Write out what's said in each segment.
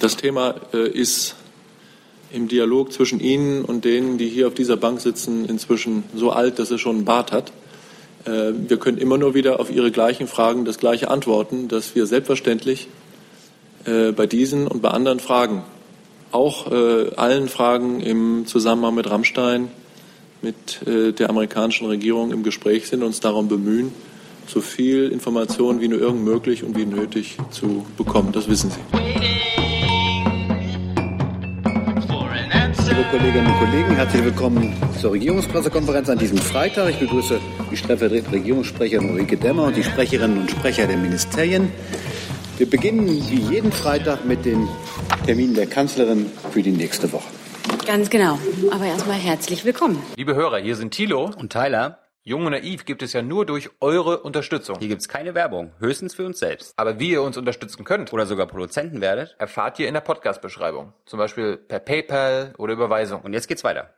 Das Thema äh, ist im Dialog zwischen Ihnen und denen, die hier auf dieser Bank sitzen, inzwischen so alt, dass er schon einen Bart hat. Äh, wir können immer nur wieder auf Ihre gleichen Fragen das Gleiche antworten, dass wir selbstverständlich äh, bei diesen und bei anderen Fragen, auch allen Fragen im Zusammenhang mit Rammstein, mit der amerikanischen Regierung im Gespräch sind, uns darum bemühen, so viel Information wie nur irgend möglich und wie nötig zu bekommen. Das wissen Sie. Liebe Kolleginnen und Kollegen, herzlich willkommen zur Regierungspressekonferenz an diesem Freitag. Ich begrüße die stellvertretende Regierungssprecherin Ulrike Demmer und die Sprecherinnen und Sprecher der Ministerien. Wir beginnen wie jeden Freitag mit den Terminen der Kanzlerin für die nächste Woche. Ganz genau. Aber erstmal herzlich willkommen. Liebe Hörer, hier sind Thilo und Tyler. Jung und Naiv gibt es ja nur durch eure Unterstützung. Hier gibt es keine Werbung, höchstens für uns selbst. Aber wie ihr uns unterstützen könnt oder sogar Produzenten werdet, erfahrt ihr in der Podcast-Beschreibung. Zum Beispiel per PayPal oder Überweisung. Und jetzt geht's weiter.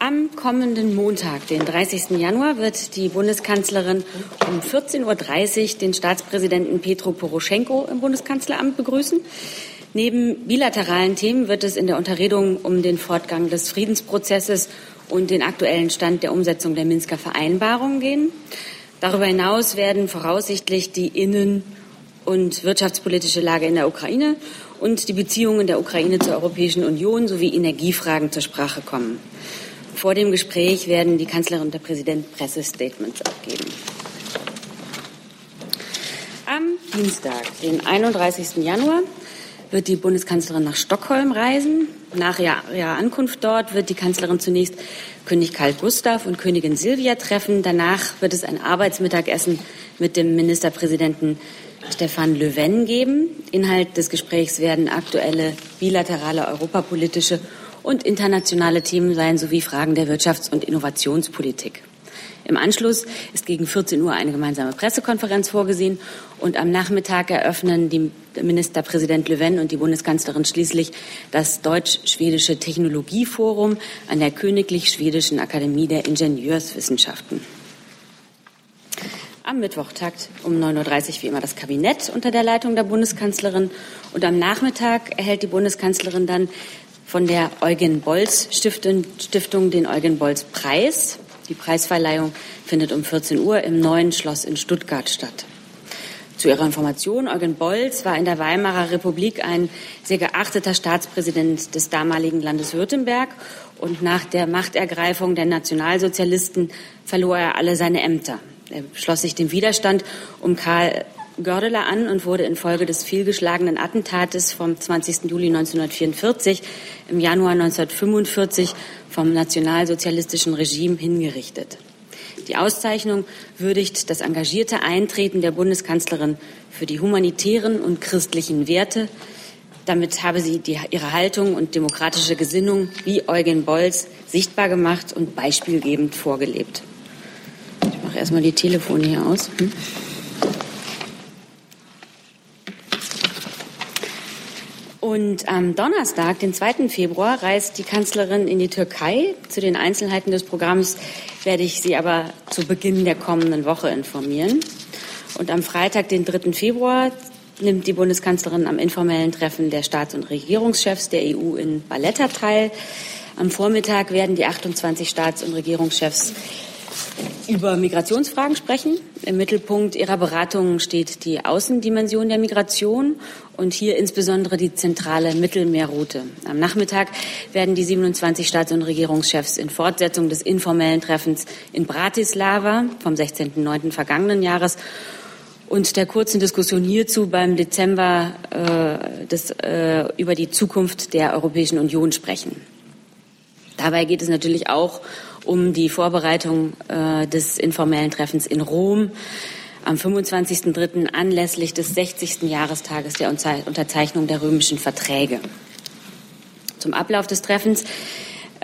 Am kommenden Montag, den 30. Januar, wird die Bundeskanzlerin um 14.30 Uhr den Staatspräsidenten Petro Poroschenko im Bundeskanzleramt begrüßen. Neben bilateralen Themen wird es in der Unterredung um den Fortgang des Friedensprozesses und den aktuellen Stand der Umsetzung der Minsker Vereinbarung gehen. Darüber hinaus werden voraussichtlich die innen- und wirtschaftspolitische Lage in der Ukraine und die Beziehungen der Ukraine zur Europäischen Union sowie Energiefragen zur Sprache kommen. Vor dem Gespräch werden die Kanzlerin und der Präsident Pressestatements abgeben. Am Dienstag, den 31. Januar, wird die Bundeskanzlerin nach Stockholm reisen. Nach ihrer Ankunft dort wird die Kanzlerin zunächst König Karl Gustav und Königin Silvia treffen. Danach wird es ein Arbeitsmittagessen mit dem Ministerpräsidenten Stefan Löwen geben. Inhalt des Gesprächs werden aktuelle bilaterale europapolitische und internationale Themen sein sowie Fragen der Wirtschafts- und Innovationspolitik. Im Anschluss ist gegen 14 Uhr eine gemeinsame Pressekonferenz vorgesehen und am Nachmittag eröffnen die Ministerpräsident Le Pen und die Bundeskanzlerin schließlich das Deutsch-Schwedische Technologieforum an der Königlich Schwedischen Akademie der Ingenieurswissenschaften. Am Mittwoch tagt um 9.30 Uhr wie immer das Kabinett unter der Leitung der Bundeskanzlerin und am Nachmittag erhält die Bundeskanzlerin dann von der Eugen Bolz Stiftung, Stiftung den Eugen Bolz Preis. Die Preisverleihung findet um 14 Uhr im neuen Schloss in Stuttgart statt. Zu Ihrer Information, Eugen Bolz war in der Weimarer Republik ein sehr geachteter Staatspräsident des damaligen Landes Württemberg und nach der Machtergreifung der Nationalsozialisten verlor er alle seine Ämter. Er schloss sich dem Widerstand um Karl Gördeler an und wurde infolge des fehlgeschlagenen Attentates vom 20. Juli 1944 im Januar 1945 vom nationalsozialistischen Regime hingerichtet. Die Auszeichnung würdigt das engagierte Eintreten der Bundeskanzlerin für die humanitären und christlichen Werte. Damit habe sie die, ihre Haltung und demokratische Gesinnung wie Eugen Bolz sichtbar gemacht und beispielgebend vorgelebt. Ich mache erstmal die Telefone hier aus. Hm? Und am Donnerstag, den 2. Februar, reist die Kanzlerin in die Türkei. Zu den Einzelheiten des Programms werde ich Sie aber zu Beginn der kommenden Woche informieren. Und am Freitag, den 3. Februar, nimmt die Bundeskanzlerin am informellen Treffen der Staats- und Regierungschefs der EU in Valletta teil. Am Vormittag werden die 28 Staats- und Regierungschefs über Migrationsfragen sprechen. Im Mittelpunkt Ihrer Beratungen steht die Außendimension der Migration und hier insbesondere die zentrale Mittelmeerroute. Am Nachmittag werden die 27 Staats- und Regierungschefs in Fortsetzung des informellen Treffens in Bratislava vom 16.09. vergangenen Jahres und der kurzen Diskussion hierzu beim Dezember äh, des, äh, über die Zukunft der Europäischen Union sprechen. Dabei geht es natürlich auch um die Vorbereitung äh, des informellen Treffens in Rom am 25.03. anlässlich des 60. Jahrestages der Unterzeichnung der römischen Verträge. Zum Ablauf des Treffens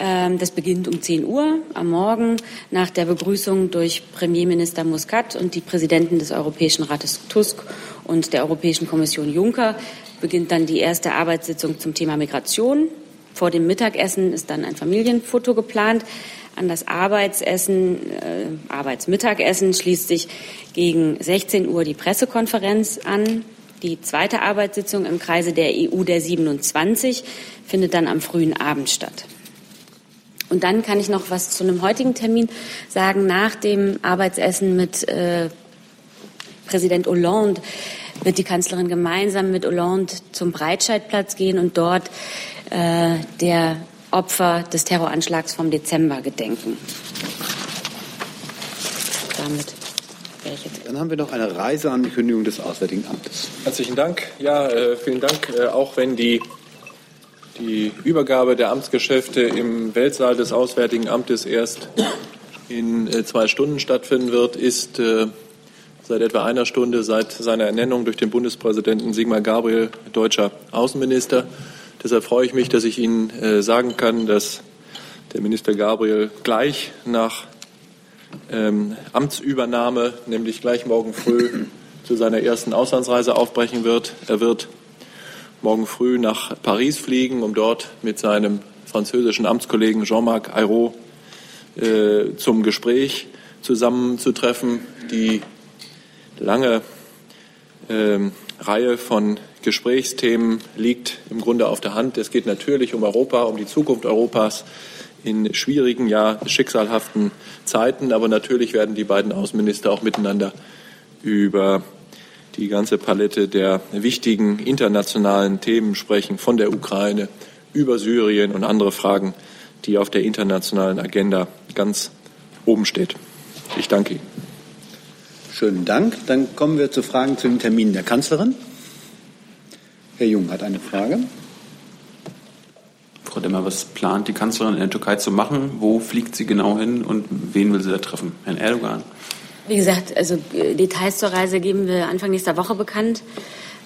ähm, das beginnt um 10 Uhr am Morgen nach der Begrüßung durch Premierminister Muscat und die Präsidenten des Europäischen Rates Tusk und der Europäischen Kommission Juncker beginnt dann die erste Arbeitssitzung zum Thema Migration. Vor dem Mittagessen ist dann ein Familienfoto geplant. An das Arbeitsessen, äh, Arbeitsmittagessen schließt sich gegen 16 Uhr die Pressekonferenz an. Die zweite Arbeitssitzung im Kreise der EU der 27 findet dann am frühen Abend statt. Und dann kann ich noch was zu einem heutigen Termin sagen. Nach dem Arbeitsessen mit äh, Präsident Hollande wird die Kanzlerin gemeinsam mit Hollande zum Breitscheidplatz gehen und dort äh, der Opfer des Terroranschlags vom Dezember gedenken. Damit wäre ich jetzt. Dann haben wir noch eine Reiseankündigung des Auswärtigen Amtes. Herzlichen Dank. Ja, äh, vielen Dank. Äh, auch wenn die die Übergabe der Amtsgeschäfte im Weltsaal des Auswärtigen Amtes erst in äh, zwei Stunden stattfinden wird, ist äh, seit etwa einer Stunde seit seiner Ernennung durch den Bundespräsidenten Sigmar Gabriel deutscher Außenminister. Deshalb freue ich mich, dass ich Ihnen äh, sagen kann, dass der Minister Gabriel gleich nach ähm, Amtsübernahme, nämlich gleich morgen früh, zu seiner ersten Auslandsreise aufbrechen wird. Er wird morgen früh nach Paris fliegen, um dort mit seinem französischen Amtskollegen Jean-Marc Ayrault äh, zum Gespräch zusammenzutreffen. Die lange äh, Reihe von Gesprächsthemen liegt im Grunde auf der Hand. Es geht natürlich um Europa, um die Zukunft Europas in schwierigen, ja schicksalhaften Zeiten. Aber natürlich werden die beiden Außenminister auch miteinander über die ganze Palette der wichtigen internationalen Themen sprechen, von der Ukraine über Syrien und andere Fragen, die auf der internationalen Agenda ganz oben steht. Ich danke Ihnen. Schönen Dank. Dann kommen wir zu Fragen zu den Terminen der Kanzlerin. Herr Jung hat eine Frage. Frau Demmer, was plant die Kanzlerin in der Türkei zu machen? Wo fliegt sie genau hin und wen will sie da treffen? Herrn Erdogan? Wie gesagt, also äh, Details zur Reise geben wir Anfang nächster Woche bekannt.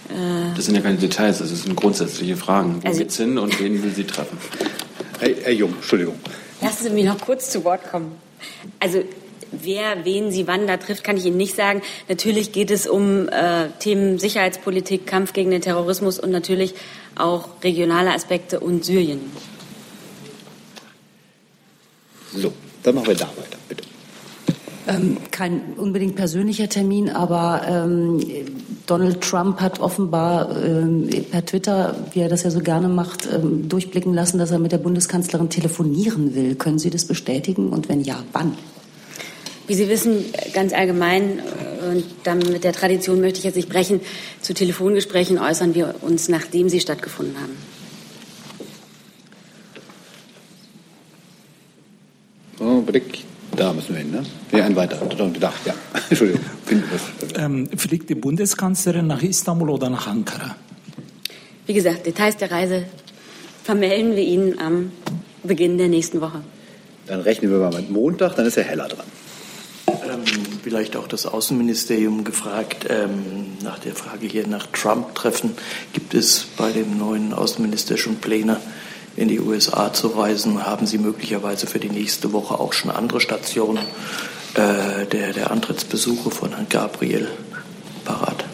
Äh, das sind ja keine Details, das sind grundsätzliche Fragen. Wo also, geht's hin und wen will sie treffen? Herr, Herr Jung, Entschuldigung. Lassen Sie mich noch kurz zu Wort kommen. Also wer wen sie wann da trifft, kann ich Ihnen nicht sagen. Natürlich geht es um äh, Themen Sicherheitspolitik, Kampf gegen den Terrorismus und natürlich auch regionale Aspekte und Syrien. So, dann machen wir da weiter, bitte. Ähm, kein unbedingt persönlicher Termin, aber ähm, Donald Trump hat offenbar ähm, per Twitter, wie er das ja so gerne macht, ähm, durchblicken lassen, dass er mit der Bundeskanzlerin telefonieren will. Können Sie das bestätigen und wenn ja, wann? Wie Sie wissen, ganz allgemein, äh, und dann mit der Tradition möchte ich jetzt nicht brechen, zu Telefongesprächen äußern wir uns, nachdem sie stattgefunden haben. Oh, Blick. Da müssen wir hin, ne? Ja, ein weiterer. Ja. Entschuldigung. Ähm, fliegt die Bundeskanzlerin nach Istanbul oder nach Ankara? Wie gesagt, Details der Reise vermelden wir Ihnen am Beginn der nächsten Woche. Dann rechnen wir mal mit Montag, dann ist Herr Heller dran. Ähm, vielleicht auch das Außenministerium gefragt, ähm, nach der Frage hier nach Trump-Treffen. Gibt es bei dem neuen Außenminister schon Pläne, in die USA zu reisen? Haben Sie möglicherweise für die nächste Woche auch schon andere Stationen äh, der, der Antrittsbesuche von Herrn Gabriel parat?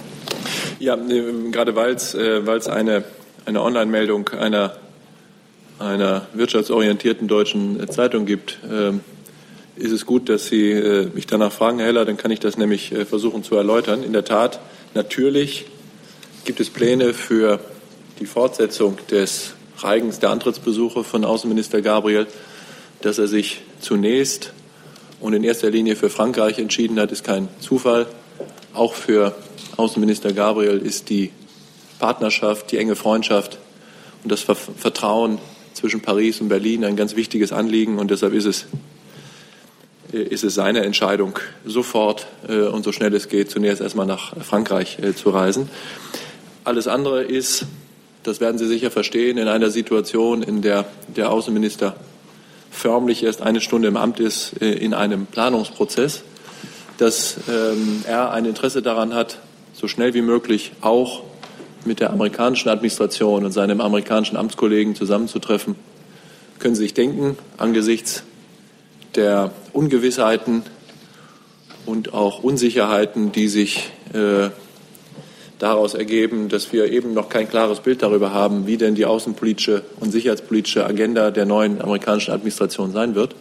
Ja, gerade weil es äh, eine, eine Online-Meldung einer, einer wirtschaftsorientierten deutschen Zeitung gibt, äh, ist es gut, dass Sie äh, mich danach fragen, Herr Heller, dann kann ich das nämlich äh, versuchen zu erläutern. In der Tat, natürlich gibt es Pläne für die Fortsetzung des Reigens der Antrittsbesuche von Außenminister Gabriel, dass er sich zunächst und in erster Linie für Frankreich entschieden hat, ist kein Zufall. Auch für Außenminister Gabriel ist die Partnerschaft, die enge Freundschaft und das Vertrauen zwischen Paris und Berlin ein ganz wichtiges Anliegen. Und deshalb ist es, ist es seine Entscheidung, sofort äh, und so schnell es geht, zunächst erstmal nach Frankreich äh, zu reisen. Alles andere ist das werden Sie sicher verstehen, in einer Situation, in der der Außenminister förmlich erst eine Stunde im Amt ist, äh, in einem Planungsprozess, dass ähm, er ein Interesse daran hat, so schnell wie möglich auch mit der amerikanischen Administration und seinem amerikanischen Amtskollegen zusammenzutreffen. Können Sie sich denken, angesichts der Ungewissheiten und auch Unsicherheiten, die sich äh, daraus ergeben, dass wir eben noch kein klares Bild darüber haben, wie denn die außenpolitische und sicherheitspolitische Agenda der neuen amerikanischen Administration sein wird.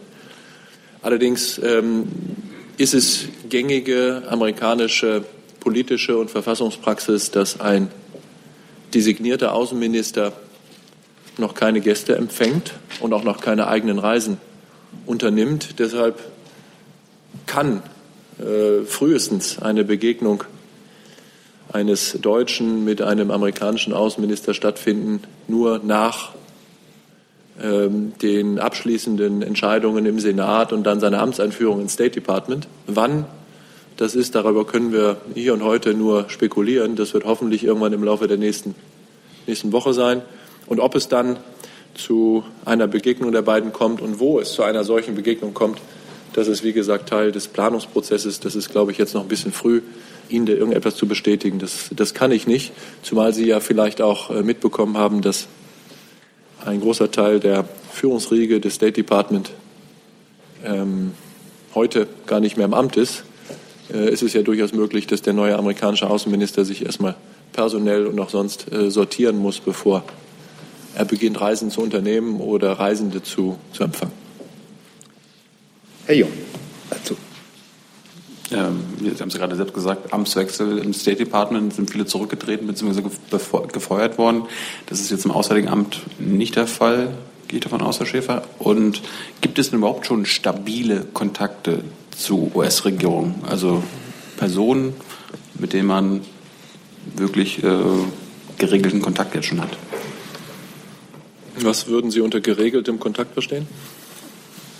Allerdings ähm, ist es gängige amerikanische politische und Verfassungspraxis, dass ein designierter Außenminister noch keine Gäste empfängt und auch noch keine eigenen Reisen unternimmt. Deshalb kann äh, frühestens eine Begegnung eines Deutschen mit einem amerikanischen Außenminister stattfinden, nur nach ähm, den abschließenden Entscheidungen im Senat und dann seiner Amtseinführung ins State Department. Wann das ist, darüber können wir hier und heute nur spekulieren. Das wird hoffentlich irgendwann im Laufe der nächsten, nächsten Woche sein. Und ob es dann zu einer Begegnung der beiden kommt und wo es zu einer solchen Begegnung kommt, das ist, wie gesagt, Teil des Planungsprozesses. Das ist, glaube ich, jetzt noch ein bisschen früh, Ihnen da irgendetwas zu bestätigen. Das, das kann ich nicht, zumal Sie ja vielleicht auch äh, mitbekommen haben, dass ein großer Teil der Führungsriege des State Department ähm, heute gar nicht mehr im Amt ist. Äh, ist es ja durchaus möglich, dass der neue amerikanische Außenminister sich erstmal personell und auch sonst äh, sortieren muss, bevor er beginnt, Reisen zu unternehmen oder Reisende zu, zu empfangen. Herr Jung, dazu. Ähm, Sie haben es gerade selbst gesagt, Amtswechsel im State Department sind viele zurückgetreten bzw. gefeuert worden. Das ist jetzt im Auswärtigen Amt nicht der Fall, gehe ich davon aus, Herr Schäfer. Und gibt es denn überhaupt schon stabile Kontakte zu US-Regierungen? Also Personen, mit denen man wirklich äh, geregelten Kontakt jetzt schon hat? Was würden Sie unter geregeltem Kontakt verstehen?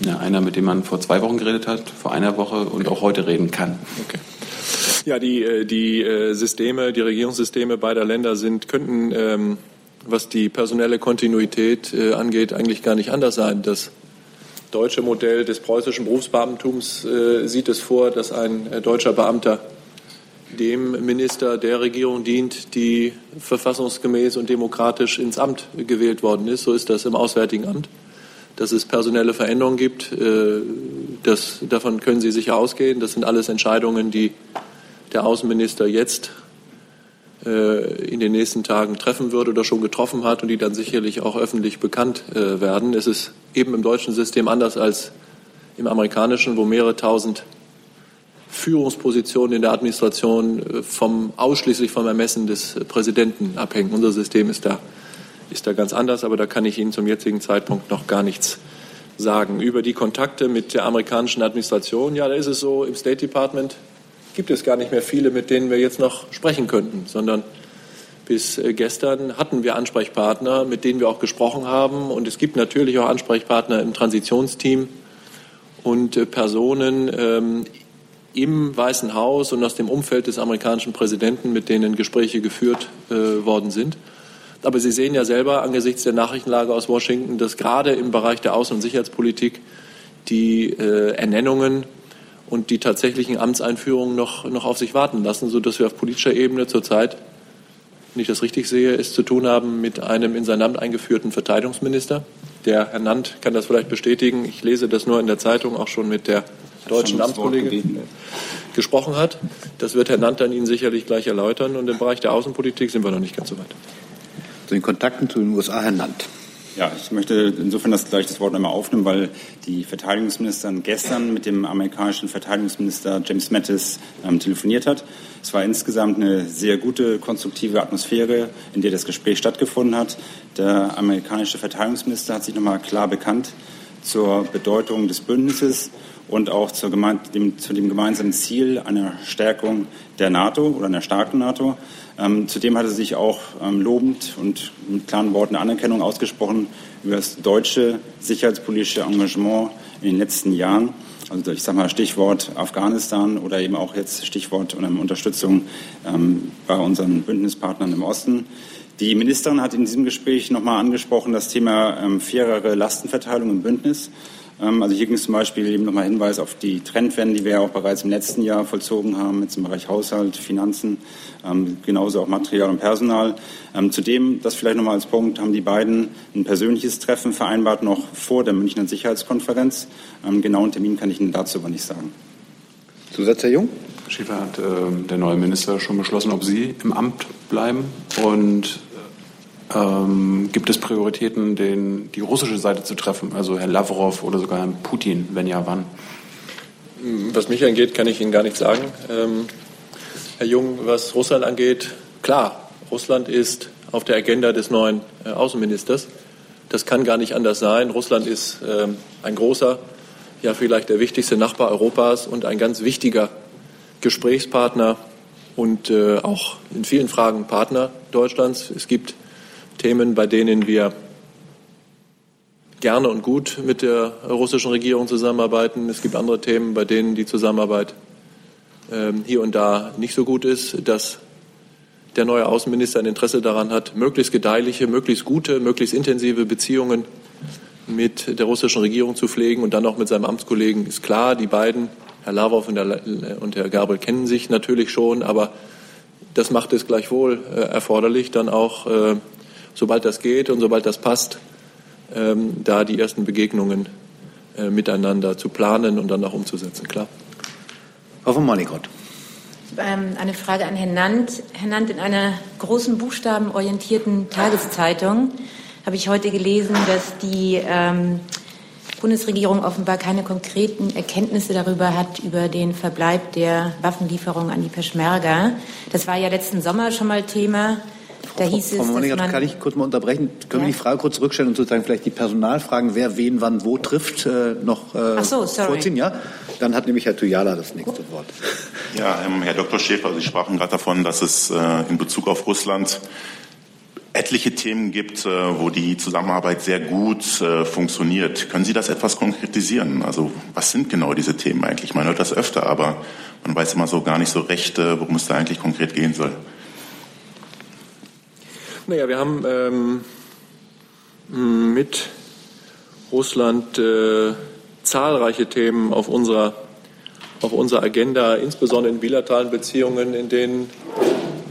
Ja, einer, mit dem man vor zwei Wochen geredet hat, vor einer Woche und auch heute reden kann. Okay. Ja, die, äh, die äh, Systeme, die Regierungssysteme beider Länder sind, könnten, ähm, was die personelle Kontinuität äh, angeht, eigentlich gar nicht anders sein. Das deutsche Modell des preußischen Berufsbeamtums sieht es vor, dass ein deutscher Beamter dem Minister der Regierung dient, die verfassungsgemäß und demokratisch ins Amt gewählt worden ist. So ist das im Auswärtigen Amt dass es personelle Veränderungen gibt. Äh, das, davon können Sie sicher ausgehen. Das sind alles Entscheidungen, die der Außenminister jetzt äh, in den nächsten Tagen treffen wird oder schon getroffen hat und die dann sicherlich auch öffentlich bekannt äh, werden. Es ist eben im deutschen System anders als im amerikanischen, wo mehrere tausend Führungspositionen in der Administration vom, ausschließlich vom Ermessen des Präsidenten abhängen. Unser System ist da ist da ganz anders, aber da kann ich Ihnen zum jetzigen Zeitpunkt noch gar nichts sagen. Über die Kontakte mit der amerikanischen Administration, ja, da ist es so, im State Department gibt es gar nicht mehr viele, mit denen wir jetzt noch sprechen könnten, sondern bis äh, gestern hatten wir Ansprechpartner, mit denen wir auch gesprochen haben. Und es gibt natürlich auch Ansprechpartner im Transitionsteam und äh, Personen ähm, im Weißen Haus und aus dem Umfeld des amerikanischen Präsidenten, mit denen Gespräche geführt äh, worden sind. Aber Sie sehen ja selber angesichts der Nachrichtenlage aus Washington, dass gerade im Bereich der Außen- und Sicherheitspolitik die äh, Ernennungen und die tatsächlichen Amtseinführungen noch, noch auf sich warten lassen, sodass wir auf politischer Ebene zurzeit, wenn ich das richtig sehe, es zu tun haben mit einem in sein Amt eingeführten Verteidigungsminister. Der Herr Nant kann das vielleicht bestätigen. Ich lese das nur in der Zeitung, auch schon mit der deutschen Amtskollegin gesprochen hat. Das wird Herr Nant dann Ihnen sicherlich gleich erläutern. Und im Bereich der Außenpolitik sind wir noch nicht ganz so weit zu den Kontakten zu den USA, Herr Nant. Ja, ich möchte insofern das gleich das Wort einmal aufnehmen, weil die Verteidigungsministerin gestern mit dem amerikanischen Verteidigungsminister James Mattis ähm, telefoniert hat. Es war insgesamt eine sehr gute, konstruktive Atmosphäre, in der das Gespräch stattgefunden hat. Der amerikanische Verteidigungsminister hat sich nochmal klar bekannt zur Bedeutung des Bündnisses und auch dem, zu dem gemeinsamen Ziel einer Stärkung der NATO oder einer starken NATO. Ähm, zudem hat er sich auch ähm, lobend und mit klaren Worten Anerkennung ausgesprochen über das deutsche sicherheitspolitische Engagement in den letzten Jahren. Also ich sage mal Stichwort Afghanistan oder eben auch jetzt Stichwort Unterstützung ähm, bei unseren Bündnispartnern im Osten. Die Ministerin hat in diesem Gespräch nochmal angesprochen das Thema ähm, fairere Lastenverteilung im Bündnis. Ähm, also hier ging es zum Beispiel eben nochmal Hinweis auf die Trendwende, die wir ja auch bereits im letzten Jahr vollzogen haben, jetzt im Bereich Haushalt, Finanzen, ähm, genauso auch Material und Personal. Ähm, zudem, das vielleicht nochmal als Punkt, haben die beiden ein persönliches Treffen vereinbart, noch vor der Münchner Sicherheitskonferenz. Genauen Termin kann ich Ihnen dazu aber nicht sagen. Zusatz, Herr Jung? Schäfer hat äh, der neue Minister schon beschlossen, ob Sie im Amt bleiben und ähm, gibt es Prioritäten, den, die russische Seite zu treffen, also Herr Lavrov oder sogar Herrn Putin, wenn ja, wann? Was mich angeht, kann ich Ihnen gar nichts sagen. Ähm, Herr Jung, was Russland angeht, klar, Russland ist auf der Agenda des neuen äh, Außenministers. Das kann gar nicht anders sein. Russland ist ähm, ein großer, ja vielleicht der wichtigste Nachbar Europas und ein ganz wichtiger Gesprächspartner und äh, auch in vielen Fragen Partner Deutschlands. Es gibt Themen, bei denen wir gerne und gut mit der russischen Regierung zusammenarbeiten. Es gibt andere Themen, bei denen die Zusammenarbeit ähm, hier und da nicht so gut ist, dass der neue Außenminister ein Interesse daran hat, möglichst gedeihliche, möglichst gute, möglichst intensive Beziehungen mit der russischen Regierung zu pflegen und dann auch mit seinem Amtskollegen ist klar, die beiden, Herr Lavrov und, Herr, Gabel, kennen sich natürlich schon, aber das macht es gleichwohl äh, erforderlich, dann auch, äh, sobald das geht und sobald das passt, ähm, da die ersten Begegnungen äh, miteinander zu planen und dann auch umzusetzen. Klar. Frau von Monikot. Ähm, eine Frage an Herrn Nant. Herr Nant, in einer großen buchstabenorientierten Tageszeitung habe ich heute gelesen, dass die ähm, Bundesregierung offenbar keine konkreten Erkenntnisse darüber hat, über den Verbleib der Waffenlieferung an die Peschmerga. Das war ja letzten Sommer schon mal Thema. Da hieß Frau, Frau Moninger, kann ich kurz mal unterbrechen? Können ja. wir die Frage kurz zurückstellen und sozusagen vielleicht die Personalfragen, wer wen wann wo trifft, äh, noch äh, so, vorziehen? Ja? Dann hat nämlich Herr Tuyala das nächste Wort. Ja, ähm, Herr Dr. Schäfer, Sie sprachen gerade davon, dass es äh, in Bezug auf Russland etliche Themen gibt, äh, wo die Zusammenarbeit sehr gut äh, funktioniert. Können Sie das etwas konkretisieren? Also was sind genau diese Themen eigentlich? Man hört das öfter, aber man weiß immer so gar nicht so recht, äh, worum es da eigentlich konkret gehen soll. Naja, wir haben ähm, mit Russland äh, zahlreiche Themen auf unserer, auf unserer Agenda, insbesondere in bilateralen Beziehungen, in denen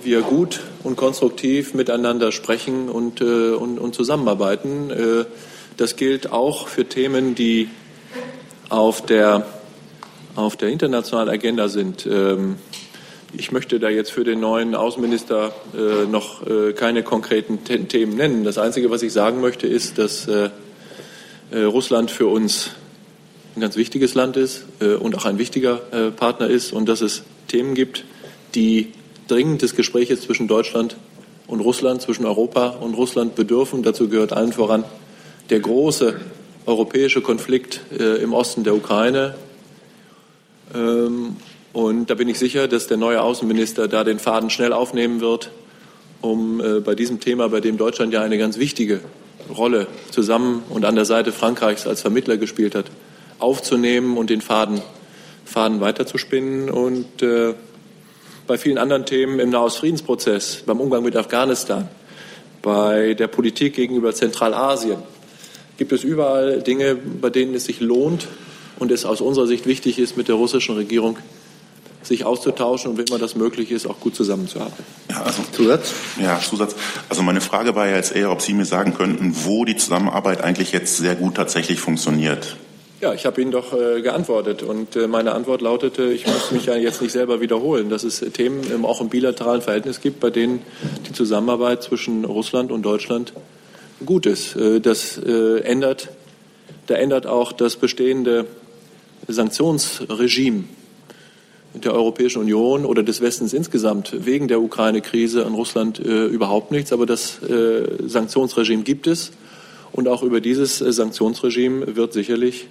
wir gut und konstruktiv miteinander sprechen und, äh, und, und zusammenarbeiten. Äh, das gilt auch für Themen, die auf der, auf der internationalen Agenda sind. Ähm, ich möchte da jetzt für den neuen Außenminister äh, noch äh, keine konkreten Themen nennen. Das Einzige, was ich sagen möchte, ist, dass äh, äh Russland für uns ein ganz wichtiges Land ist äh, und auch ein wichtiger äh, Partner ist und dass es Themen gibt, die dringend des Gespräches zwischen Deutschland und Russland, zwischen Europa und Russland bedürfen. Dazu gehört allen voran der große europäische Konflikt im Osten der Ukraine. Ähm, und da bin ich sicher, dass der neue Außenminister da den Faden schnell aufnehmen wird, um äh, bei diesem Thema, bei dem Deutschland ja eine ganz wichtige Rolle zusammen und an der Seite Frankreichs als Vermittler gespielt hat, aufzunehmen und den Faden, Faden weiterzuspinnen. Und äh, bei vielen anderen Themen im Nahostfriedensprozess, beim Umgang mit Afghanistan, bei der Politik gegenüber Zentralasien gibt es überall Dinge, bei denen es sich lohnt und es aus unserer Sicht wichtig ist, mit der russischen Regierung sich auszutauschen und wenn immer das möglich ist, auch gut zusammenzuarbeiten. Ja, also, Zusatz? Ja, Zusatz. Also meine Frage war ja jetzt eher, ob Sie mir sagen könnten, wo die Zusammenarbeit eigentlich jetzt sehr gut tatsächlich funktioniert. Ja, ich habe Ihnen doch äh, geantwortet und äh, meine Antwort lautete, ich muss mich ja jetzt nicht selber wiederholen, dass es Themen ähm, auch im bilateralen Verhältnis gibt, bei denen die Zusammenarbeit zwischen Russland und Deutschland gut ist. Äh, das äh, ändert, da ändert auch das bestehende Sanktionsregime der Europäischen Union oder des Westens insgesamt wegen der Ukraine-Krise an Russland äh, überhaupt nichts. Aber das äh, Sanktionsregime gibt es. Und auch über dieses äh, Sanktionsregime wird sicherlich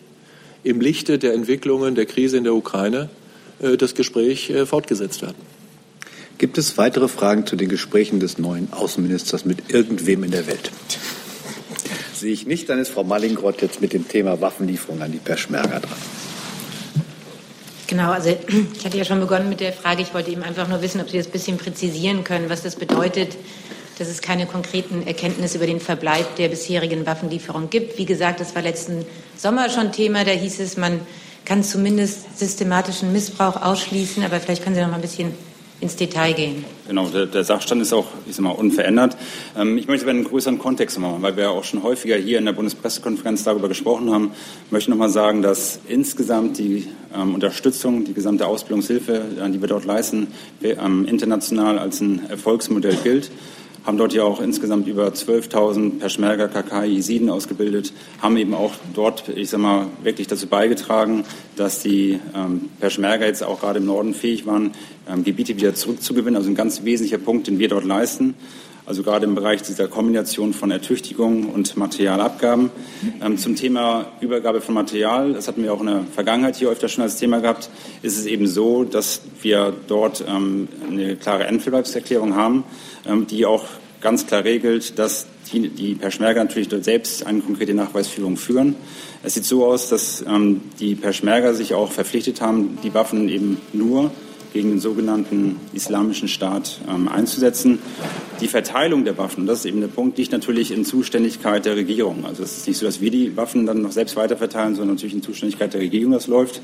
im Lichte der Entwicklungen der Krise in der Ukraine äh, das Gespräch äh, fortgesetzt werden. Gibt es weitere Fragen zu den Gesprächen des neuen Außenministers mit irgendwem in der Welt? Sehe ich nicht, dann ist Frau Mallingrott jetzt mit dem Thema Waffenlieferung an die Peschmerga dran. Genau, also ich hatte ja schon begonnen mit der Frage, ich wollte eben einfach nur wissen, ob Sie das ein bisschen präzisieren können, was das bedeutet, dass es keine konkreten Erkenntnisse über den Verbleib der bisherigen Waffenlieferung gibt. Wie gesagt, das war letzten Sommer schon Thema, da hieß es, man kann zumindest systematischen Missbrauch ausschließen, aber vielleicht können Sie noch mal ein bisschen ins Detail gehen. Genau, der, der Sachstand ist auch ich sag mal, unverändert. Ähm, ich möchte aber einen größeren Kontext machen, weil wir auch schon häufiger hier in der Bundespressekonferenz darüber gesprochen haben. Ich möchte noch mal sagen, dass insgesamt die ähm, Unterstützung, die gesamte Ausbildungshilfe, äh, die wir dort leisten, ähm, international als ein Erfolgsmodell gilt. Haben dort ja auch insgesamt über 12.000 Peschmerga, Kakai, Jesiden ausgebildet, haben eben auch dort, ich sag mal, wirklich dazu beigetragen, dass die ähm, Peschmerga jetzt auch gerade im Norden fähig waren, ähm, Gebiete wieder zurückzugewinnen. Also ein ganz wesentlicher Punkt, den wir dort leisten also gerade im Bereich dieser Kombination von Ertüchtigung und Materialabgaben. Ähm, zum Thema Übergabe von Material, das hatten wir auch in der Vergangenheit hier öfter schon als Thema gehabt, ist es eben so, dass wir dort ähm, eine klare Endvergleichserklärung haben, ähm, die auch ganz klar regelt, dass die, die Peschmerga natürlich dort selbst eine konkrete Nachweisführung führen. Es sieht so aus, dass ähm, die Peschmerga sich auch verpflichtet haben, die Waffen eben nur gegen den sogenannten Islamischen Staat ähm, einzusetzen. Die Verteilung der Waffen, das ist eben der Punkt, liegt natürlich in Zuständigkeit der Regierung. Also es ist nicht so, dass wir die Waffen dann noch selbst weiterverteilen, sondern natürlich in Zuständigkeit der Regierung das läuft.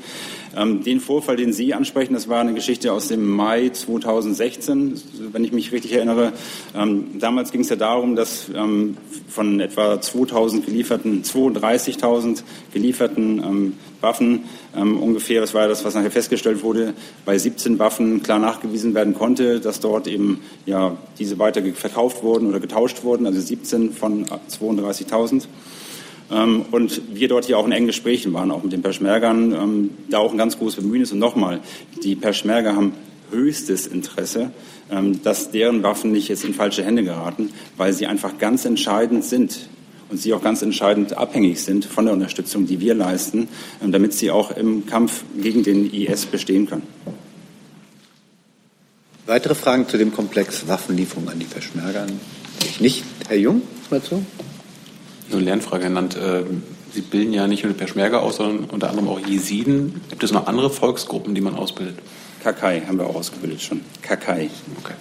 Ähm, den Vorfall, den Sie ansprechen, das war eine Geschichte aus dem Mai 2016, wenn ich mich richtig erinnere. Ähm, damals ging es ja darum, dass ähm, von etwa 2000 gelieferten, 32.000 gelieferten ähm, Waffen ähm, ungefähr, das war das, was nachher festgestellt wurde, bei 17 Waffen klar nachgewiesen werden konnte, dass dort eben ja diese weiter verkauft wurden oder getauscht wurden, also 17 von 32.000. Ähm, und wir dort hier auch in engen Gesprächen waren, auch mit den Peschmergern, ähm, da auch ein ganz großes Bemühen ist. Und nochmal, die Peschmerger haben höchstes Interesse, ähm, dass deren Waffen nicht jetzt in falsche Hände geraten, weil sie einfach ganz entscheidend sind und sie auch ganz entscheidend abhängig sind von der Unterstützung, die wir leisten, ähm, damit sie auch im Kampf gegen den IS bestehen können. Weitere Fragen zu dem Komplex Waffenlieferung an die Peschmerga? Nicht. Herr Jung, dazu? Nur eine Lernfrage genannt. Ähm, sie bilden ja nicht nur die Peschmerga aus, sondern unter anderem auch Jesiden. Gibt es noch andere Volksgruppen, die man ausbildet? Kakai haben wir auch ausgebildet schon. Kakai. Okay.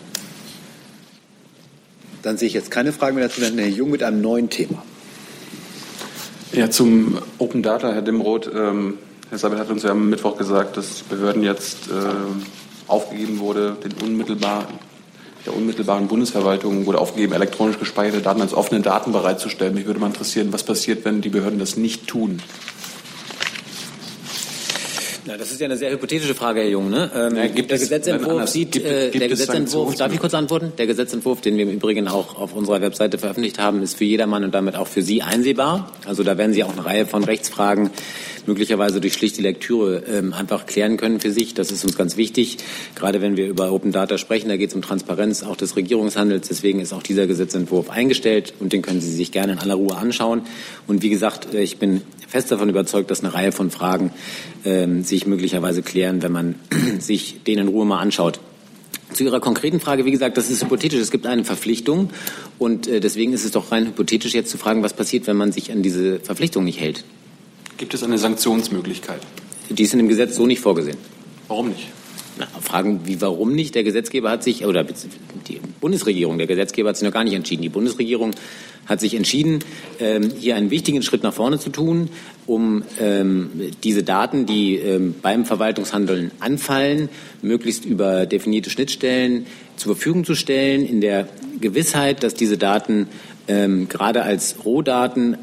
Dann sehe ich jetzt keine Fragen mehr dazu. Dann Herr Jung mit einem neuen Thema. Ja, zum Open Data, Herr Dimroth. Ähm, Herr Sabel hat uns ja am Mittwoch gesagt, dass Behörden jetzt äh, aufgegeben wurde, den unmittelbar, der unmittelbaren Bundesverwaltung wurde aufgegeben, elektronisch gespeicherte Daten als offene Daten bereitzustellen. Mich würde mal interessieren, was passiert, wenn die Behörden das nicht tun? Na, das ist ja eine sehr hypothetische Frage, Herr Jung. Ne? Ähm, ja, gibt der Gesetzentwurf sieht, gibt, äh, gibt der Gesetzentwurf, darf ich kurz antworten? Der Gesetzentwurf, den wir im Übrigen auch auf unserer Webseite veröffentlicht haben, ist für jedermann und damit auch für Sie einsehbar. Also da werden Sie auch eine Reihe von Rechtsfragen möglicherweise durch schlichte Lektüre ähm, einfach klären können für sich. Das ist uns ganz wichtig, gerade wenn wir über Open Data sprechen. Da geht es um Transparenz auch des Regierungshandels. Deswegen ist auch dieser Gesetzentwurf eingestellt und den können Sie sich gerne in aller Ruhe anschauen. Und wie gesagt, äh, ich bin fest davon überzeugt, dass eine Reihe von Fragen ähm, sich möglicherweise klären, wenn man sich den in Ruhe mal anschaut. Zu Ihrer konkreten Frage, wie gesagt, das ist hypothetisch. Es gibt eine Verpflichtung und äh, deswegen ist es doch rein hypothetisch jetzt zu fragen, was passiert, wenn man sich an diese Verpflichtung nicht hält. Gibt es eine Sanktionsmöglichkeit? Die ist in dem Gesetz so nicht vorgesehen. Warum nicht? Na, fragen, wie warum nicht? Der Gesetzgeber hat sich, oder die Bundesregierung, der Gesetzgeber hat sich noch gar nicht entschieden. Die Bundesregierung hat sich entschieden, ähm, hier einen wichtigen Schritt nach vorne zu tun, um ähm, diese Daten, die ähm, beim Verwaltungshandeln anfallen, möglichst über definierte Schnittstellen zur Verfügung zu stellen, in der Gewissheit, dass diese Daten gerade als Rohdaten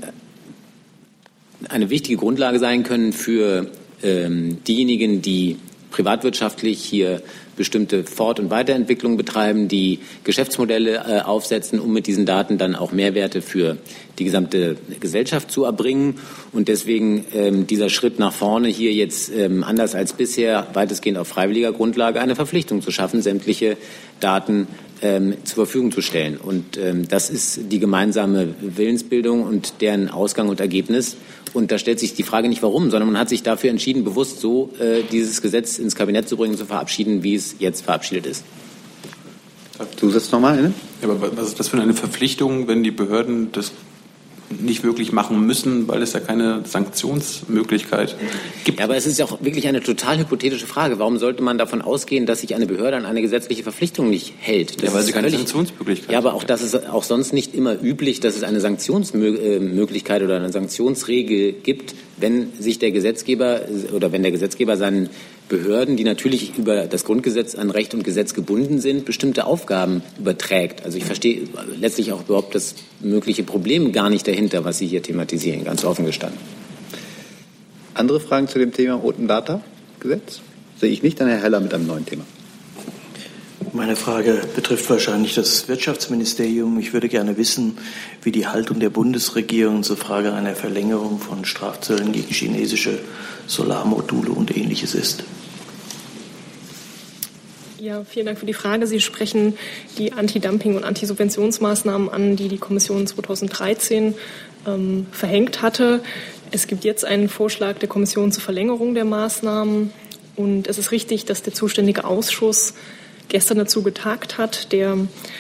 eine wichtige Grundlage sein können für diejenigen, die privatwirtschaftlich hier bestimmte Fort- und Weiterentwicklung betreiben, die Geschäftsmodelle äh, aufsetzen, um mit diesen Daten dann auch Mehrwerte für die gesamte Gesellschaft zu erbringen. Und deswegen ähm, dieser Schritt nach vorne hier jetzt ähm, anders als bisher weitestgehend auf freiwilliger Grundlage eine Verpflichtung zu schaffen, sämtliche Daten ähm, zur Verfügung zu stellen. Und ähm, das ist die gemeinsame Willensbildung und deren Ausgang und Ergebnis. Und da stellt sich die Frage nicht warum, sondern man hat sich dafür entschieden, bewusst so äh, dieses Gesetz ins Kabinett zu bringen, zu verabschieden, wie es jetzt verabschiedet ist. Zusatz nochmal? Ne? Ja, aber was ist das für eine Verpflichtung, wenn die Behörden das nicht wirklich machen müssen, weil es ja keine Sanktionsmöglichkeit gibt. Ja, aber es ist ja auch wirklich eine total hypothetische Frage. Warum sollte man davon ausgehen, dass sich eine Behörde an eine gesetzliche Verpflichtung nicht hält? Das ja, weil sie keine Sanktionsmöglichkeit hat. Ja, aber auch das ist auch sonst nicht immer üblich, dass es eine Sanktionsmöglichkeit oder eine Sanktionsregel gibt, wenn sich der Gesetzgeber oder wenn der Gesetzgeber seinen Behörden, die natürlich über das Grundgesetz an Recht und Gesetz gebunden sind, bestimmte Aufgaben überträgt. Also ich verstehe letztlich auch überhaupt das mögliche Problem gar nicht dahinter, was Sie hier thematisieren, ganz offen gestanden. Andere Fragen zu dem Thema Open Data Gesetz? Sehe ich nicht, dann Herr Heller mit einem neuen Thema. Meine Frage betrifft wahrscheinlich das Wirtschaftsministerium. Ich würde gerne wissen, wie die Haltung der Bundesregierung zur Frage einer Verlängerung von Strafzöllen gegen chinesische Solarmodule und ähnliches ist. Ja, vielen Dank für die Frage. Sie sprechen die Anti-Dumping- und Antisubventionsmaßnahmen an, die die Kommission 2013 ähm, verhängt hatte. Es gibt jetzt einen Vorschlag der Kommission zur Verlängerung der Maßnahmen. Und es ist richtig, dass der zuständige Ausschuss gestern dazu getagt hat. Der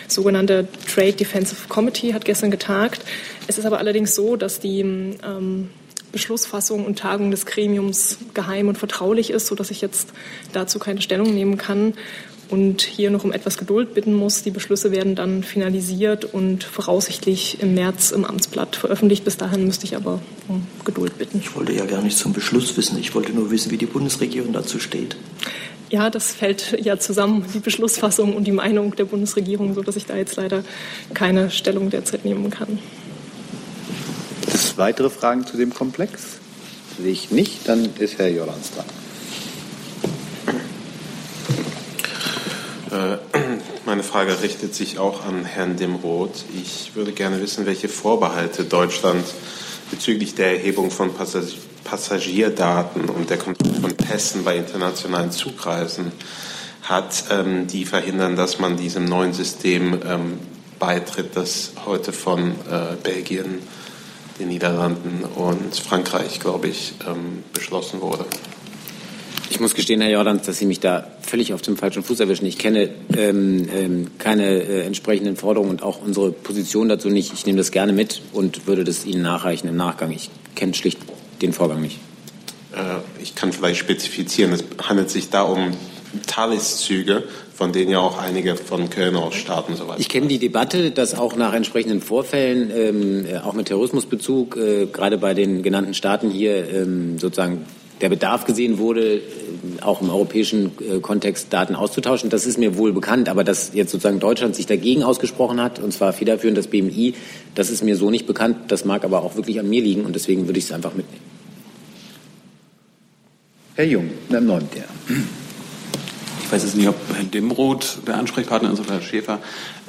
sogenannte Trade Defensive Committee hat gestern getagt. Es ist aber allerdings so, dass die ähm, Beschlussfassung und Tagung des Gremiums geheim und vertraulich ist, sodass ich jetzt dazu keine Stellung nehmen kann und hier noch um etwas Geduld bitten muss. Die Beschlüsse werden dann finalisiert und voraussichtlich im März im Amtsblatt veröffentlicht. Bis dahin müsste ich aber um Geduld bitten. Ich wollte ja gar nicht zum Beschluss wissen. Ich wollte nur wissen, wie die Bundesregierung dazu steht. Ja, das fällt ja zusammen, die Beschlussfassung und die Meinung der Bundesregierung, sodass ich da jetzt leider keine Stellung derzeit nehmen kann. Gibt es weitere Fragen zu dem Komplex? Sehe ich nicht, dann ist Herr Jolans dran. Äh, meine Frage richtet sich auch an Herrn Demroth. Ich würde gerne wissen, welche Vorbehalte Deutschland bezüglich der Erhebung von Passagierdaten und der Kontrolle von Pässen bei internationalen Zugreisen hat, ähm, die verhindern, dass man diesem neuen System ähm, beitritt, das heute von äh, Belgien, den Niederlanden und Frankreich, glaube ich, ähm, beschlossen wurde. Ich muss gestehen, Herr Jordan, dass Sie mich da völlig auf dem falschen Fuß erwischen. Ich kenne ähm, ähm, keine äh, entsprechenden Forderungen und auch unsere Position dazu nicht. Ich nehme das gerne mit und würde das Ihnen nachreichen im Nachgang. Ich kenne schlicht den Vorgang nicht. Äh, ich kann vielleicht spezifizieren. Es handelt sich da um Thales-Züge, von denen ja auch einige von Köln aus starten. Soweit. Ich kenne die Debatte, dass auch nach entsprechenden Vorfällen, ähm, äh, auch mit Terrorismusbezug, äh, gerade bei den genannten Staaten hier ähm, sozusagen der Bedarf gesehen wurde, äh, auch im europäischen äh, Kontext Daten auszutauschen. Das ist mir wohl bekannt, aber dass jetzt sozusagen Deutschland sich dagegen ausgesprochen hat, und zwar federführend das BMI, das ist mir so nicht bekannt. Das mag aber auch wirklich an mir liegen und deswegen würde ich es einfach mitnehmen. Herr Jung, dann neunten Ich weiß jetzt nicht, ob Herr Dimroth der Ansprechpartner ist oder Herr Schäfer.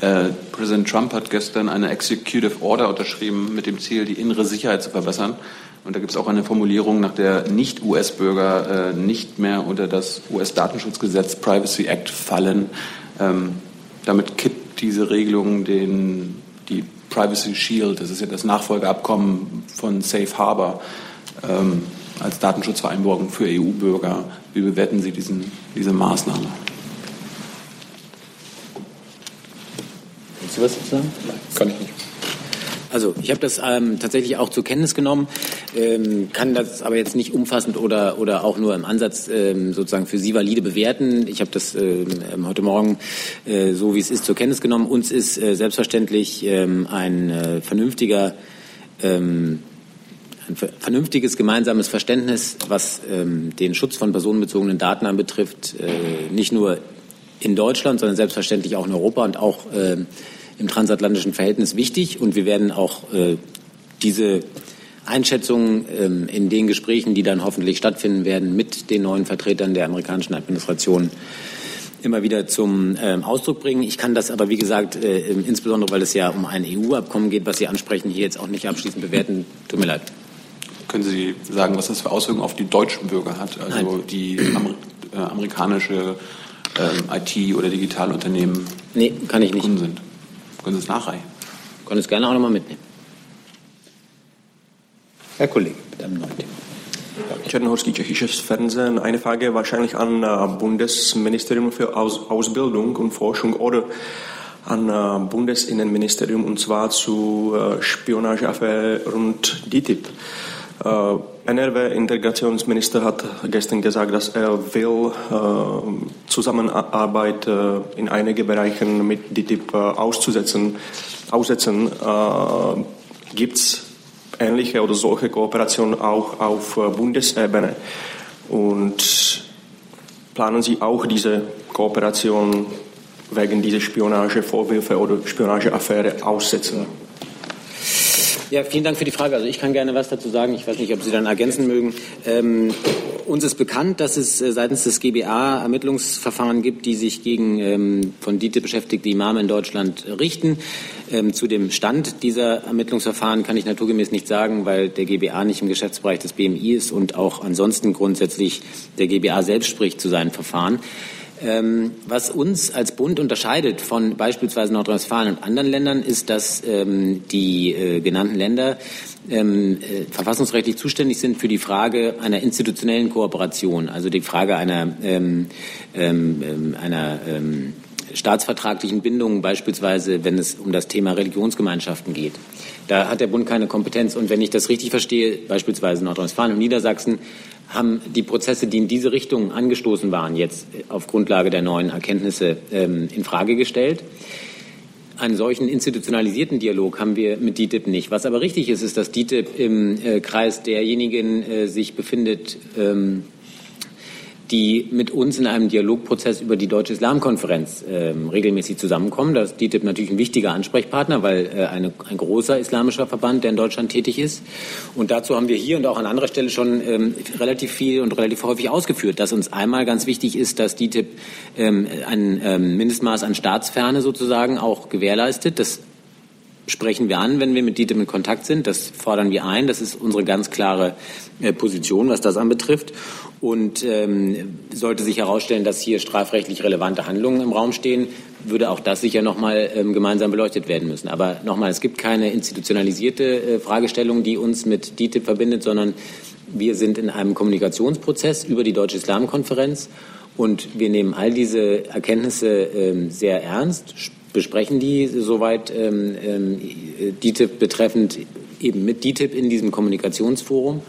Äh, Präsident Trump hat gestern eine Executive Order unterschrieben mit dem Ziel, die innere Sicherheit zu verbessern. Und da gibt es auch eine Formulierung, nach der Nicht-US-Bürger äh, nicht mehr unter das US-Datenschutzgesetz Privacy Act fallen. Ähm, damit kippt diese Regelung den, die Privacy Shield, das ist ja das Nachfolgeabkommen von Safe Harbor, ähm, als Datenschutzvereinbarung für EU-Bürger. Wie bewerten Sie diesen, diese Maßnahme? Willst du was sagen? Nein, kann ich nicht. Also ich habe das ähm, tatsächlich auch zur Kenntnis genommen, ähm, kann das aber jetzt nicht umfassend oder, oder auch nur im Ansatz ähm, sozusagen für Sie valide bewerten. Ich habe das ähm, ähm, heute Morgen äh, so, wie es ist, zur Kenntnis genommen. Uns ist äh, selbstverständlich ähm, ein äh, vernünftiger ein vernünftiges gemeinsames Verständnis, was ähm, den Schutz von personenbezogenen Daten anbetrifft, äh, nicht nur in Deutschland, sondern selbstverständlich auch in Europa und auch äh, im transatlantischen Verhältnis wichtig. Und wir werden auch äh, diese Einschätzungen ähm, in den Gesprächen, die dann hoffentlich stattfinden werden, mit den neuen Vertretern der amerikanischen Administration immer wieder zum ähm, Ausdruck bringen. Ich kann das aber, wie gesagt, äh, insbesondere weil es ja um ein EU-Abkommen geht, was Sie ansprechen, hier jetzt auch nicht abschließend bewerten. Tut mir leid. Können Sie sagen, was das für Auswirkungen auf die deutschen Bürger hat, also Nein. die Amer äh, amerikanische äh, IT- oder Digitalunternehmen nee, kann ich nicht. Kunden sind? Können Sie es nachreichen? Können es gerne auch nochmal mitnehmen. Herr Kollege, mit einem neuen Thema. Czernohorský tschechisches Fernsehen. Eine Frage wahrscheinlich an äh, Bundesministerium für Aus Ausbildung und Forschung oder an äh, Bundesinnenministerium und zwar zu äh, Spionageaffäre rund DITIB. NRW-Integrationsminister hat gestern gesagt, dass er will Zusammenarbeit in einigen Bereichen mit DITIB auszusetzen. Aussetzen. Gibt es ähnliche oder solche Kooperationen auch auf äh, Bundesebene. Und planen Sie auch diese Kooperation wegen dieser Spionagevorwürfe oder Spionageaffäre aussetzen? Ja, vielen Dank für die Frage. Also ich kann gerne was dazu sagen. Ich weiß nicht, ob Sie dann ergänzen mögen. Ähm, uns ist bekannt, dass es äh, seitens des GBA Ermittlungsverfahren gibt, die sich gegen ähm, von DITE beschäftigte Imame in Deutschland richten. Ähm, zu dem Stand dieser Ermittlungsverfahren kann ich naturgemäß nicht sagen, weil der GBA nicht im Geschäftsbereich des BMI ist und auch ansonsten grundsätzlich der GBA selbst spricht zu seinen Verfahren. Ähm, was uns als Bund unterscheidet von beispielsweise Nordrhein-Westfalen und anderen Ländern, ist, dass ähm, die äh, genannten Länder ähm, äh, verfassungsrechtlich zuständig sind für die Frage einer institutionellen Kooperation, also die Frage einer, ähm, ähm, ähm, einer staatsvertraglichen Bindung, beispielsweise wenn es um das Thema Religionsgemeinschaften geht. Da hat der Bund keine Kompetenz. Und wenn ich das richtig verstehe, beispielsweise Nordrhein-Westfalen und Niedersachsen haben die Prozesse, die in diese Richtung angestoßen waren, jetzt auf Grundlage der neuen Erkenntnisse ähm, in Frage gestellt. Einen solchen institutionalisierten Dialog haben wir mit DITIB nicht. Was aber richtig ist, ist, dass DITIB im äh, Kreis derjenigen äh, sich befindet, ähm, die mit uns in einem Dialogprozess über die Deutsche Islamkonferenz äh, regelmäßig zusammenkommen. Da ist DITIB natürlich ein wichtiger Ansprechpartner, weil äh, eine, ein großer islamischer Verband, der in Deutschland tätig ist. Und dazu haben wir hier und auch an anderer Stelle schon ähm, relativ viel und relativ häufig ausgeführt, dass uns einmal ganz wichtig ist, dass DITIB ähm, ein ähm, Mindestmaß an Staatsferne sozusagen auch gewährleistet. Das sprechen wir an, wenn wir mit DITIB in Kontakt sind. Das fordern wir ein. Das ist unsere ganz klare äh, Position, was das anbetrifft. Und ähm, sollte sich herausstellen, dass hier strafrechtlich relevante Handlungen im Raum stehen, würde auch das sicher nochmal ähm, gemeinsam beleuchtet werden müssen. Aber nochmal, es gibt keine institutionalisierte äh, Fragestellung, die uns mit DITIB verbindet, sondern wir sind in einem Kommunikationsprozess über die Deutsche Islamkonferenz und wir nehmen all diese Erkenntnisse ähm, sehr ernst, besprechen die soweit ähm, ähm, DITIB betreffend eben mit DITIB in diesem Kommunikationsforum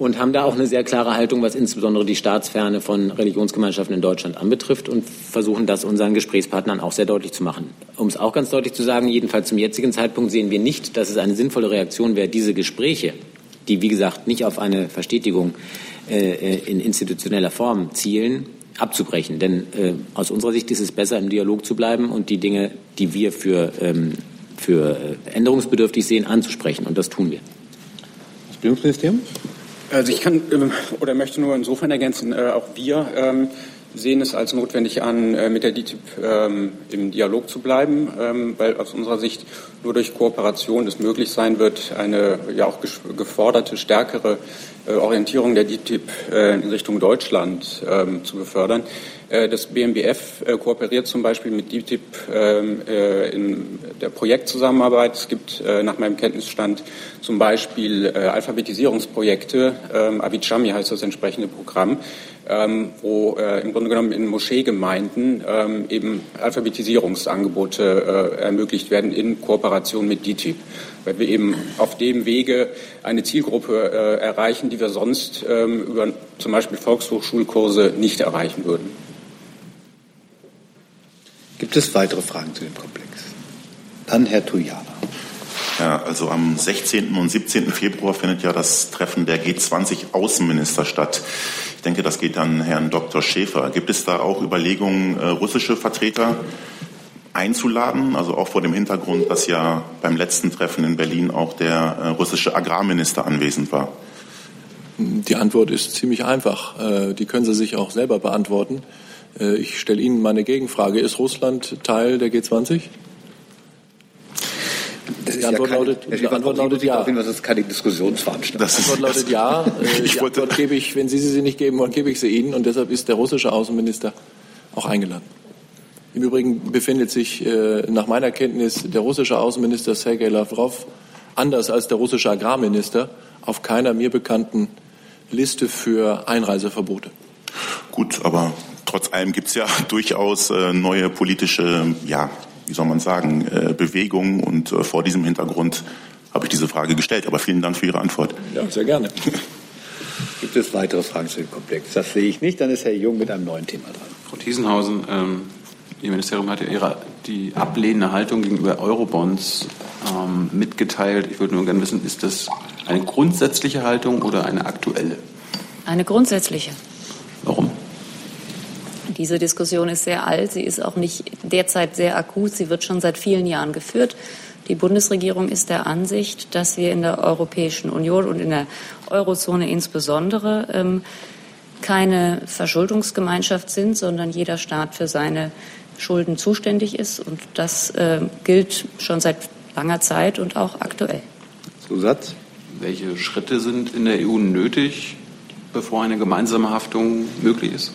und haben da auch eine sehr klare Haltung, was insbesondere die Staatsferne von Religionsgemeinschaften in Deutschland anbetrifft und versuchen das unseren Gesprächspartnern auch sehr deutlich zu machen. Um es auch ganz deutlich zu sagen, jedenfalls zum jetzigen Zeitpunkt sehen wir nicht, dass es eine sinnvolle Reaktion wäre, diese Gespräche, die wie gesagt nicht auf eine Verstetigung äh, in institutioneller Form zielen, abzubrechen. Denn äh, aus unserer Sicht ist es besser, im Dialog zu bleiben und die Dinge, die wir für, ähm, für äh, änderungsbedürftig sehen, anzusprechen. Und das tun wir. Das Bildungsministerium? Also ich kann äh, oder möchte nur insofern ergänzen, äh, auch wir ähm, sehen es als notwendig an, äh, mit der DTIP ähm, im Dialog zu bleiben, ähm, weil aus unserer Sicht nur durch Kooperation es möglich sein wird, eine ja auch geforderte, stärkere Orientierung der DTIP in Richtung Deutschland zu befördern. Das BMBF kooperiert zum Beispiel mit DTIP in der Projektzusammenarbeit. Es gibt nach meinem Kenntnisstand zum Beispiel Alphabetisierungsprojekte. Avichami heißt das entsprechende Programm ähm, wo äh, im Grunde genommen in Moscheegemeinden ähm, eben Alphabetisierungsangebote äh, ermöglicht werden in Kooperation mit DITIB, weil wir eben auf dem Wege eine Zielgruppe äh, erreichen, die wir sonst ähm, über zum Beispiel Volkshochschulkurse nicht erreichen würden. Gibt es weitere Fragen zu dem Komplex? Dann Herr Tujana. Ja, also am 16. und 17. Februar findet ja das Treffen der G20-Außenminister statt. Ich denke, das geht an Herrn Dr. Schäfer. Gibt es da auch Überlegungen, äh, russische Vertreter einzuladen? Also auch vor dem Hintergrund, dass ja beim letzten Treffen in Berlin auch der äh, russische Agrarminister anwesend war. Die Antwort ist ziemlich einfach. Äh, die können Sie sich auch selber beantworten. Ich stelle Ihnen meine Gegenfrage. Ist Russland Teil der G20? Das die Antwort, ja keine, lautet, die Antwort lautet ja. Hin, das ist keine Diskussionsveranstaltung. Die Antwort lautet ja. Äh, die Antwort gebe ich, wenn Sie sie nicht geben wollen, gebe ich sie Ihnen. Und deshalb ist der russische Außenminister auch eingeladen. Im Übrigen befindet sich äh, nach meiner Kenntnis der russische Außenminister Sergei Lavrov, anders als der russische Agrarminister, auf keiner mir bekannten Liste für Einreiseverbote. Gut, aber trotz allem gibt es ja durchaus äh, neue politische ja, wie soll man sagen, äh, Bewegung. Und äh, vor diesem Hintergrund habe ich diese Frage gestellt. Aber vielen Dank für Ihre Antwort. Ja, sehr gerne. Gibt es weitere Fragen zu dem Komplex? Das sehe ich nicht. Dann ist Herr Jung mit einem neuen Thema dran. Frau Thiesenhausen, ähm, Ihr Ministerium hat ja ihre, die ablehnende Haltung gegenüber Eurobonds ähm, mitgeteilt. Ich würde nur gerne wissen, ist das eine grundsätzliche Haltung oder eine aktuelle? Eine grundsätzliche. Warum? Diese Diskussion ist sehr alt, sie ist auch nicht derzeit sehr akut, sie wird schon seit vielen Jahren geführt. Die Bundesregierung ist der Ansicht, dass wir in der Europäischen Union und in der Eurozone insbesondere ähm, keine Verschuldungsgemeinschaft sind, sondern jeder Staat für seine Schulden zuständig ist. Und das äh, gilt schon seit langer Zeit und auch aktuell. Zusatz? Welche Schritte sind in der EU nötig, bevor eine gemeinsame Haftung möglich ist?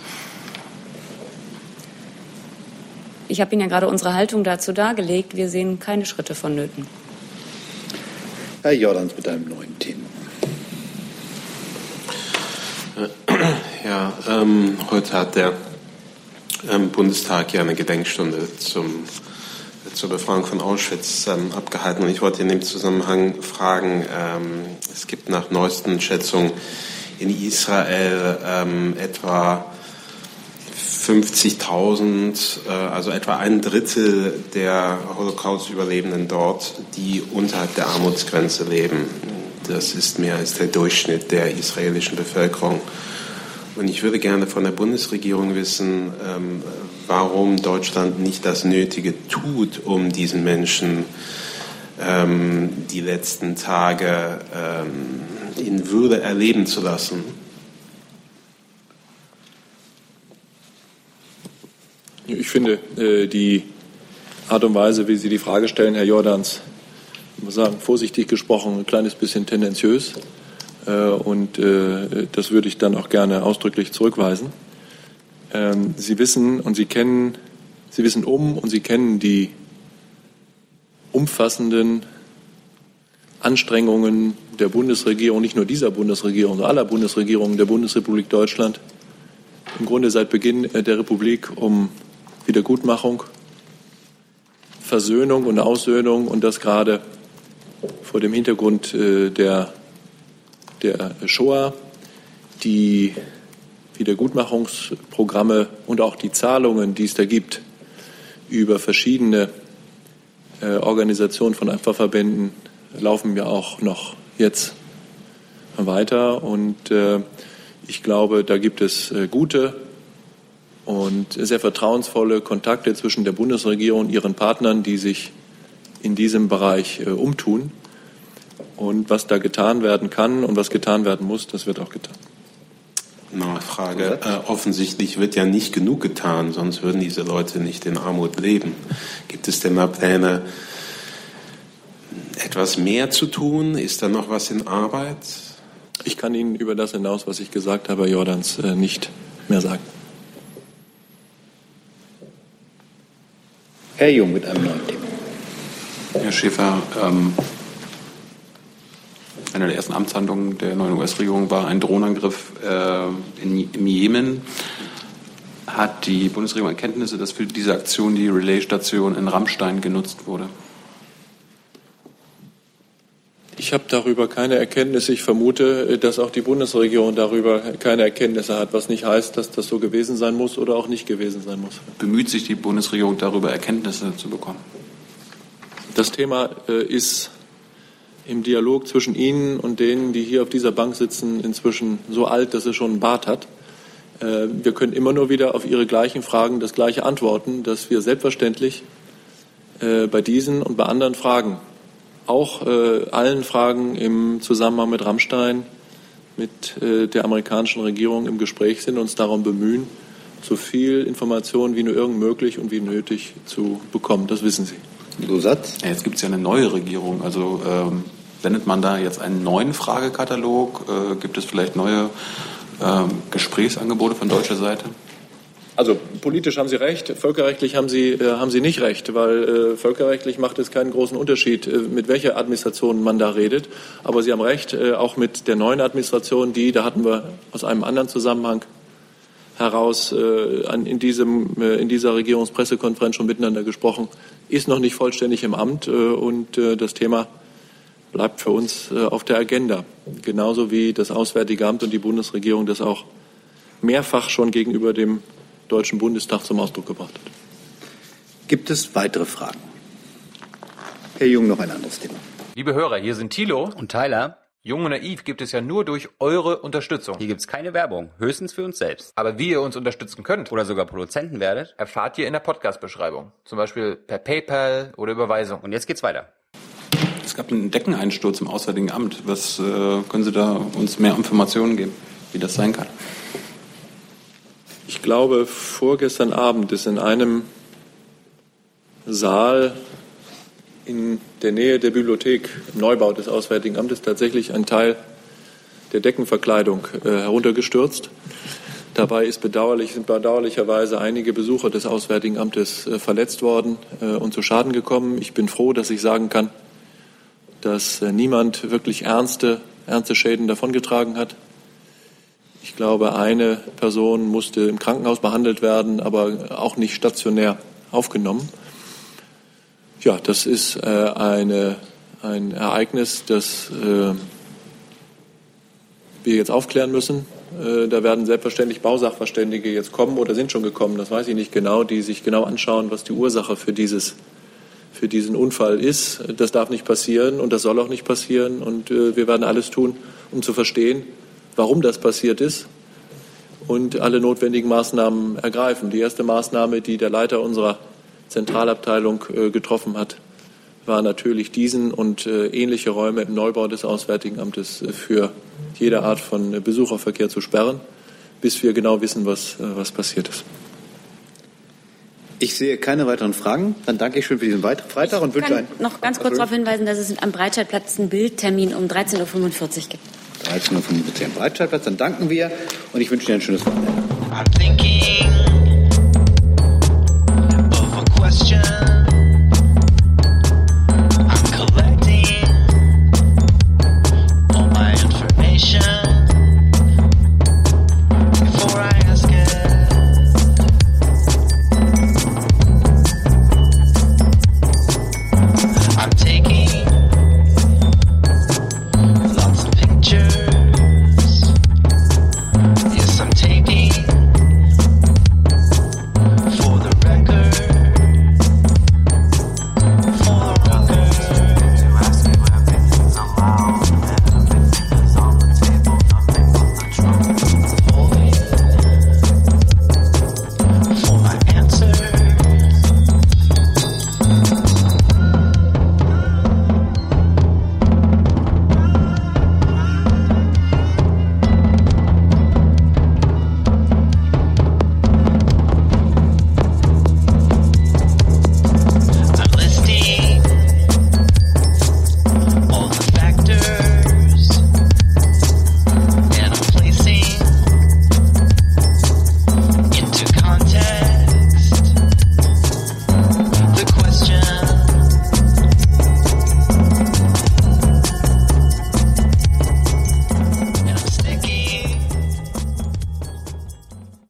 Ich habe Ihnen ja gerade unsere Haltung dazu dargelegt. Wir sehen keine Schritte vonnöten. Herr Jordans mit einem neuen Thema. Ja, ähm, heute hat der ähm, Bundestag ja eine Gedenkstunde zum, zur Befreiung von Auschwitz ähm, abgehalten. Und ich wollte in dem Zusammenhang fragen, ähm, es gibt nach neuesten Schätzungen in Israel ähm, etwa 50.000, äh, also etwa ein Drittel der Holocaust-Überlebenden dort, die unterhalb der Armutsgrenze leben. Das ist mehr als der Durchschnitt der israelischen Bevölkerung. Und ich würde gerne von der Bundesregierung wissen, ähm, warum Deutschland nicht das Nötige tut, um diesen Menschen ähm, die letzten Tage ähm, in Würde erleben zu lassen. Ich finde äh, die Art und Weise, wie Sie die Frage stellen, Herr Jordans, ich muss sagen, vorsichtig gesprochen, ein kleines bisschen tendenziös. Äh, und äh, das würde ich dann auch gerne ausdrücklich zurückweisen. Ähm, Sie wissen und Sie kennen, Sie wissen um und Sie kennen die umfassenden Anstrengungen der Bundesregierung, nicht nur dieser Bundesregierung, sondern aller Bundesregierungen der Bundesrepublik Deutschland, im Grunde seit Beginn der Republik um Wiedergutmachung, Versöhnung und Aussöhnung und das gerade vor dem Hintergrund äh, der, der Shoah, die Wiedergutmachungsprogramme und auch die Zahlungen, die es da gibt, über verschiedene äh, Organisationen von Opferverbänden laufen ja auch noch jetzt weiter. Und äh, ich glaube, da gibt es gute und sehr vertrauensvolle Kontakte zwischen der Bundesregierung und ihren Partnern, die sich in diesem Bereich äh, umtun. Und was da getan werden kann und was getan werden muss, das wird auch getan. Eine Frage. Äh, offensichtlich wird ja nicht genug getan, sonst würden diese Leute nicht in Armut leben. Gibt es denn mal Pläne, etwas mehr zu tun? Ist da noch was in Arbeit? Ich kann Ihnen über das hinaus, was ich gesagt habe, Herr Jordans, äh, nicht mehr sagen. Herr Jung mit einem neuen Thema. Herr Schäfer, ähm, eine der ersten Amtshandlungen der neuen US-Regierung war ein Drohnenangriff äh, in, im Jemen. Hat die Bundesregierung Erkenntnisse, dass für diese Aktion die Relaisstation in Rammstein genutzt wurde? Ich habe darüber keine Erkenntnisse. Ich vermute, dass auch die Bundesregierung darüber keine Erkenntnisse hat, was nicht heißt, dass das so gewesen sein muss oder auch nicht gewesen sein muss. Bemüht sich die Bundesregierung darüber, Erkenntnisse zu bekommen? Das Thema äh, ist im Dialog zwischen Ihnen und denen, die hier auf dieser Bank sitzen, inzwischen so alt, dass es schon einen Bart hat. Äh, wir können immer nur wieder auf Ihre gleichen Fragen das gleiche antworten, dass wir selbstverständlich äh, bei diesen und bei anderen Fragen auch äh, allen Fragen im Zusammenhang mit Rammstein, mit äh, der amerikanischen Regierung im Gespräch sind, uns darum bemühen, so viel Information wie nur irgend möglich und wie nötig zu bekommen. Das wissen Sie. Zusatz? Ja, jetzt gibt es ja eine neue Regierung. Also ähm, sendet man da jetzt einen neuen Fragekatalog? Äh, gibt es vielleicht neue ähm, Gesprächsangebote von deutscher Seite? Also politisch haben Sie recht, völkerrechtlich haben Sie, äh, haben Sie nicht recht, weil äh, völkerrechtlich macht es keinen großen Unterschied, äh, mit welcher Administration man da redet. Aber Sie haben recht, äh, auch mit der neuen Administration, die, da hatten wir aus einem anderen Zusammenhang heraus äh, an, in, diesem, äh, in dieser Regierungspressekonferenz schon miteinander gesprochen, ist noch nicht vollständig im Amt und das Thema bleibt für uns auf der Agenda. Genauso wie das Auswärtige Amt und die Bundesregierung das auch mehrfach schon gegenüber dem Deutschen Bundestag zum Ausdruck gebracht hat. Gibt es weitere Fragen? Herr Jung, noch ein anderes Thema. Liebe Hörer, hier sind Thilo und Tyler. Jung und Naiv gibt es ja nur durch eure Unterstützung. Hier gibt es keine Werbung, höchstens für uns selbst. Aber wie ihr uns unterstützen könnt oder sogar Produzenten werdet, erfahrt ihr in der Podcast-Beschreibung. Zum Beispiel per PayPal oder Überweisung. Und jetzt geht's weiter. Es gab einen Deckeneinsturz im Auswärtigen Amt. Was äh, können Sie da uns mehr Informationen geben, wie das sein kann? Ich glaube, vorgestern Abend ist in einem Saal in der Nähe der Bibliothek im Neubau des Auswärtigen Amtes tatsächlich ein Teil der Deckenverkleidung äh, heruntergestürzt. Dabei ist bedauerlich, sind bedauerlicherweise einige Besucher des Auswärtigen Amtes äh, verletzt worden äh, und zu Schaden gekommen. Ich bin froh, dass ich sagen kann, dass äh, niemand wirklich ernste, ernste Schäden davongetragen hat. Ich glaube, eine Person musste im Krankenhaus behandelt werden, aber auch nicht stationär aufgenommen. Ja, das ist äh, eine, ein Ereignis, das äh, wir jetzt aufklären müssen. Äh, da werden selbstverständlich Bausachverständige jetzt kommen oder sind schon gekommen, das weiß ich nicht genau, die sich genau anschauen, was die Ursache für, dieses, für diesen Unfall ist. Das darf nicht passieren und das soll auch nicht passieren. Und äh, wir werden alles tun, um zu verstehen, warum das passiert ist und alle notwendigen Maßnahmen ergreifen. Die erste Maßnahme, die der Leiter unserer Zentralabteilung äh, getroffen hat, war natürlich diesen und ähnliche Räume im Neubau des Auswärtigen Amtes für jede Art von Besucherverkehr zu sperren, bis wir genau wissen, was, was passiert ist. Ich sehe keine weiteren Fragen. Dann danke ich schön für diesen Freitag und wünsche einen. noch ganz kurz darauf hinweisen, dass es am Breitscheidplatz einen Bildtermin um 13.45 Uhr gibt. 13.45 Uhr am Breitscheidplatz. Dann danken wir und ich wünsche Ihnen ein schönes Wochenende.